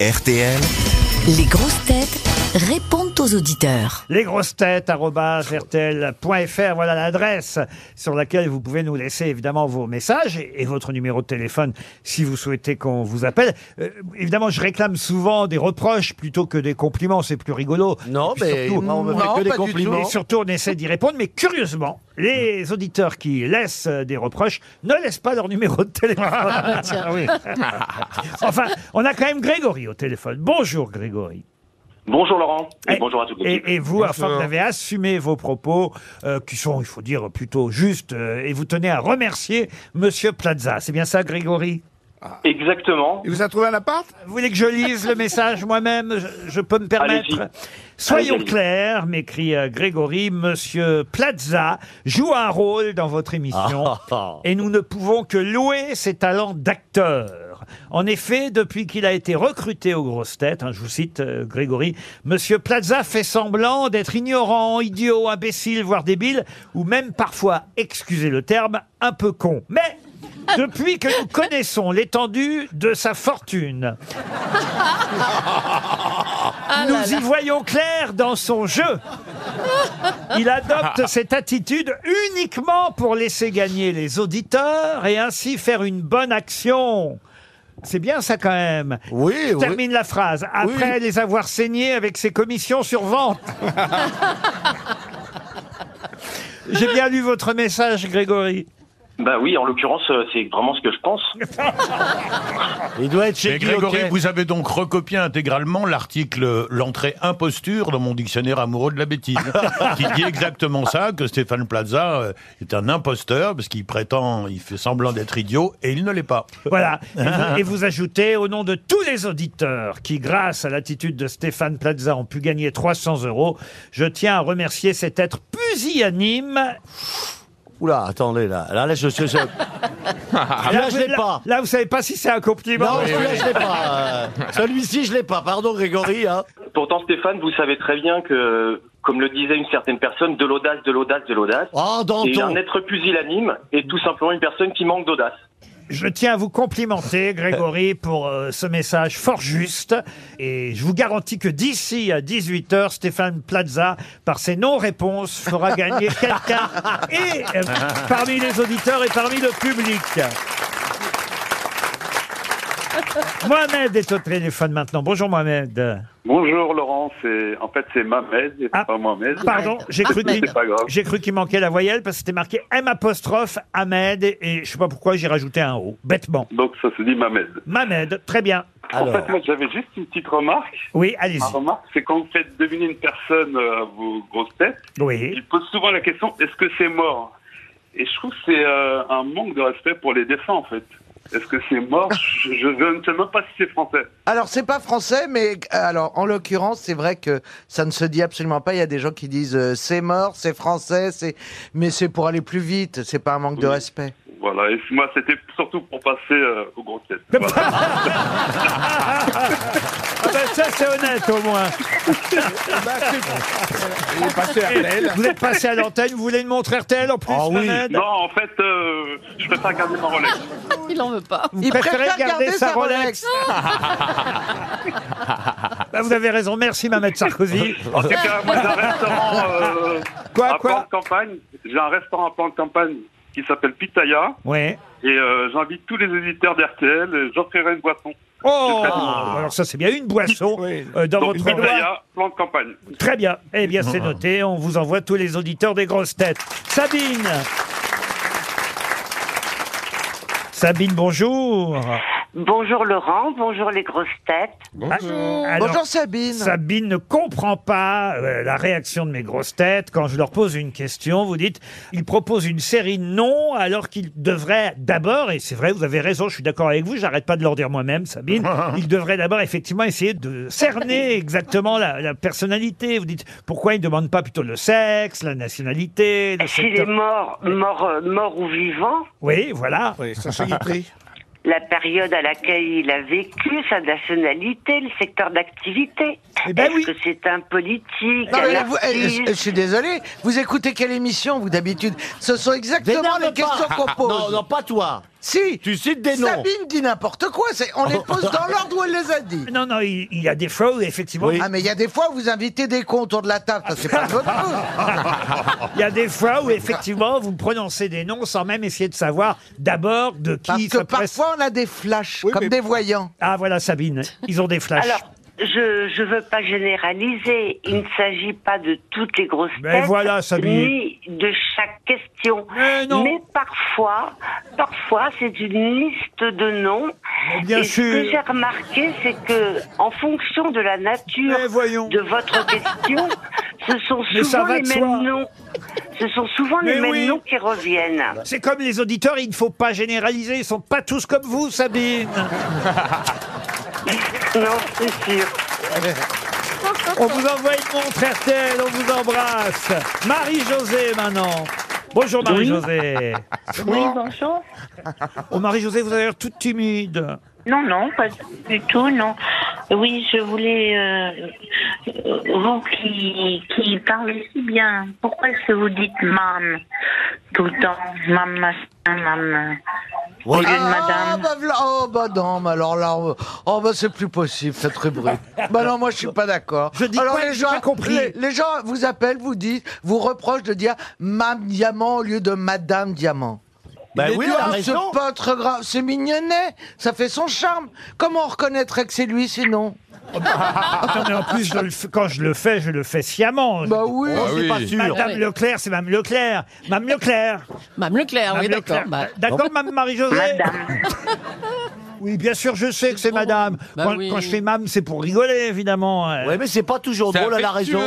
RTL, Les grosses têtes répondent aux auditeurs. lesgrossetêtes.rtl.fr, voilà l'adresse sur laquelle vous pouvez nous laisser évidemment vos messages et, et votre numéro de téléphone si vous souhaitez qu'on vous appelle. Euh, évidemment, je réclame souvent des reproches plutôt que des compliments, c'est plus rigolo. Non, Et puis mais surtout- on me fait Non, que des compliments. et surtout, on essaie d'y répondre, mais curieusement, les auditeurs qui laissent euh, des reproches ne laissent pas leur numéro de téléphone. enfin, on a quand même Grégory au téléphone. Bonjour Grégory. Bonjour Laurent et, Et- bonjour à toute l'équipe. Et, et vous, enfin, vous avez assumé vos propos, euh, qui sont, il faut dire, plutôt justes, euh, et vous tenez à remercier Monsieur Plaza. C'est bien ça, Grégory? Exactement. Il vous a trouvé un appart? Vous voulez que je lise le message moi-même? Je, je peux me permettre? Soyons clairs, m'écrit euh, Grégory, Monsieur Plaza joue un rôle dans votre émission Ah. et nous ne pouvons que louer ses talents d'acteur. En effet, depuis qu'il a été recruté aux grosses têtes, hein, je vous cite euh, Grégory, Monsieur Plaza fait semblant d'être ignorant, idiot, imbécile, voire débile, ou même parfois, excusez le terme, un peu con. Mais depuis que nous connaissons l'étendue de sa fortune, nous y voyons clair dans son jeu. Il adopte cette attitude uniquement pour laisser gagner les auditeurs et ainsi faire une bonne action. C'est bien ça quand même. Oui, Je oui. termine la phrase. Après les avoir saignés avec ses commissions sur vente. J'ai bien lu votre message, Grégory. Bah oui, en l'occurrence, euh, c'est vraiment ce que je pense. Il doit être chez Mais Grégory, vous avez donc recopié intégralement l'article L'entrée imposture dans mon dictionnaire amoureux de la bêtise, qui dit exactement ça, que Stéphane Plaza euh, est un imposteur, parce qu'il prétend, il fait semblant d'être idiot, et il ne l'est pas. Voilà. Et vous, et vous ajoutez, au nom de tous les auditeurs qui, grâce à l'attitude de Stéphane Plaza, ont pu gagner 300 euros, je tiens à remercier cet être pusillanime. Oula, attendez, là. Là, là, je... je, je- Là, je l'ai pas. Là, vous savez pas si c'est un compliment. Non, celui-là, je l'ai pas. euh, Celui-ci, je l'ai pas. Pardon, Grégory. Hein. Pourtant, Stéphane, vous savez très bien que, comme le disait une certaine personne, de l'audace, de l'audace, de l'audace. Oh, Et Danton. un être pusillanime est tout simplement une personne qui manque d'audace. Je tiens à vous complimenter, Grégory, pour euh, ce message fort juste. Et je vous garantis que d'ici à 18h, Stéphane Plaza, par ses non-réponses, fera gagner quelqu'un et euh, parmi les auditeurs et parmi le public. Mohamed est au téléphone maintenant. Bonjour Mohamed. Bonjour Laurent, c'est en fait c'est Mamed et Ah, pas Mohamed. Pardon, j'ai cru qu'il C'est pas grave. j'ai cru qu'il manquait la voyelle parce que c'était marqué M apostrophe Ahmed et je sais pas pourquoi j'ai rajouté un O, bêtement. Donc ça se dit Mamed. Mohamed, très bien. En fait, moi j'avais juste une petite remarque. Oui, allez-y. Ma remarque, c'est quand vous faites deviner une personne euh, à vos grosses têtes, Oui. il pose souvent la question est-ce que c'est mort? Et je trouve que c'est euh, un manque de respect pour les défunts en fait. Est-ce que c'est mort je, je ne sais même pas si c'est français. Alors, c'est pas français, mais euh, alors en l'occurrence, c'est vrai que ça ne se dit absolument pas. Il y a des gens qui disent euh, c'est mort, c'est français, c'est mais c'est pour aller plus vite. C'est pas un manque de respect. Voilà, et moi c'était surtout pour passer euh, aux grosses têtes. Voilà. Ah ben ça c'est honnête au moins. Il est passé à elle. Vous êtes passé à l'antenne, vous voulez une montre RTL en plus, Ah oui. Mohamed non, en fait, euh, je préfère garder ma Rolex. Il en veut pas. Vous Il préférez préfère garder, garder sa Rolex, Bah, Vous avez raison, merci Mohamed Sarkozy. En tout cas, moi j'ai un restaurant euh, Quoi, à quoi plan de campagne. J'ai un restaurant à plan de campagne qui s'appelle Pitaya. Ouais. Et euh, j'invite tous les éditeurs d'RTL et j'offrirai une boisson. Oh. Alors ça c'est bien une boisson euh, dans Donc votre. Pitaya, plan de campagne. Très bien. Eh bien c'est noté, on vous envoie tous les auditeurs des grosses têtes. Sabine Sabine, bonjour. Bonjour Laurent, bonjour les grosses têtes. Alors, Bonjour Sabine. Sabine ne comprend pas euh, la réaction de mes grosses têtes quand je leur pose une question. Vous dites, ils proposent une série non alors qu'ils devraient d'abord, et c'est vrai, vous avez raison, je suis d'accord avec vous, j'arrête pas de leur dire moi-même, Sabine, ils devrairaient d'abord effectivement essayer de cerner exactement la, la personnalité. Vous dites, pourquoi ils ne demandent pas plutôt le sexe, la nationalité, le S'il est secteur... mort, mort, euh, mort ou vivant, Oui, voilà. Oui, Guitry. la période à laquelle il a vécu, sa nationalité, le secteur d'activité. Eh ben Est-ce oui. que c'est un politique, Non, un vous- eh, artiste je suis désolé. Vous écoutez quelle émission, vous, d'habitude? Ce sont exactement les questions qu'on pose. Non, non, pas toi. Si. Tu cites des noms. Sabine dit n'importe quoi. c'est- On les pose dans l'ordre où elle les a dit. Non, non, il, il y a des fois où effectivement, Oui. Ah mais il y a des fois où vous invitez des cons autour de la table, ça c'est pas de votre faute. il y a des fois où effectivement vous prononcez des noms sans même essayer de savoir d'abord de Parce qui que ça presse- parfois on a des flashs, comme des voyants. Ah voilà Sabine, ils ont des flashs. Alors, je je veux pas généraliser. Il ne s'agit pas de toutes les grosses Mais têtes, voilà, Sabine. ni de chaque question. Mais non. parfois, parfois, c'est une liste de noms. Mais bien Et sûr. ce que j'ai remarqué, c'est que, en fonction de la nature de votre question, ce sont Mais ça souvent va les de mêmes soi. noms. Ce sont souvent Mais les mêmes oui. noms qui reviennent. C'est comme les auditeurs, il ne faut pas généraliser, ils sont pas tous comme vous, Sabine. Non, c'est sûr. On vous envoie une montre RTL, on vous embrasse. Marie-Josée maintenant. Bonjour Marie-Josée. Oui, bonjour. Oh Marie-Josée, vous avez l'air toute timide. Non, non, pas du tout, non. Oui, je voulais, euh, euh, vous qui, qui parlez si bien, pourquoi est-ce que vous dites mam tout le temps? Mam, machin, mam. Ah, madame. bah, v'là- oh bah non, mais alors là, oh, oh, bah c'est plus possible cette rubrique. bah non, moi je suis pas d'accord. Je dis alors quoi les J'ai gens, pas compris. Les, les gens vous appellent, vous disent, vous reprochent de dire Mme Diamant au lieu de Madame Diamant. Ben Mais oui, Dieu, elle a c'est raison. pas très grave, c'est mignonnet, ça fait son charme. Comment on reconnaîtrait que c'est lui sinon? Attends, mais en plus, je le fais- quand je le fais, je le fais sciemment. Bah oui. Oh, c'est pas sûr. Madame Leclerc, c'est Mme Leclerc. Mme Leclerc. Mme Leclerc, oui, d'accord. Bah, D'accord, Mme Marie-Josée. Oui, bien sûr, je sais que c'est Madame. Bah quand, oui. quand je fais Mme, c'est pour rigoler, évidemment. Ouais, mais c'est pas toujours drôle, elle a raison.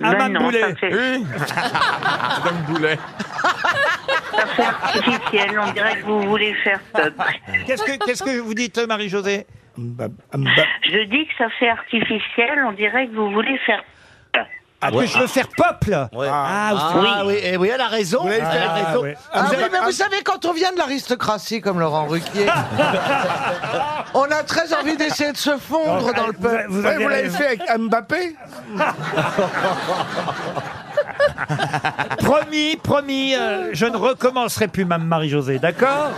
Ah, Ben Mme non, Boulet. ça fait, Madame Boulet. ça fait artificiel. On dirait que vous voulez faire peuple. Qu'est-ce que, qu'est-ce que vous dites, Marie-Josée? Je dis que ça fait artificiel. On dirait que vous voulez faire Ah, que je veux faire peuple Ouais. Ah, Ah oui. oui, eh oui, elle a raison. Elle a Ah, raison. ouais. Ah Vous oui, avez- mais vous savez, quand on vient de l'aristocratie comme Laurent Ruquier, on a très envie d'essayer de se fondre dans le peuple. vous avez l'avez raison. fait avec Mbappé Promis, promis, euh, je ne recommencerai plus, Mme Marie-Josée, d'accord?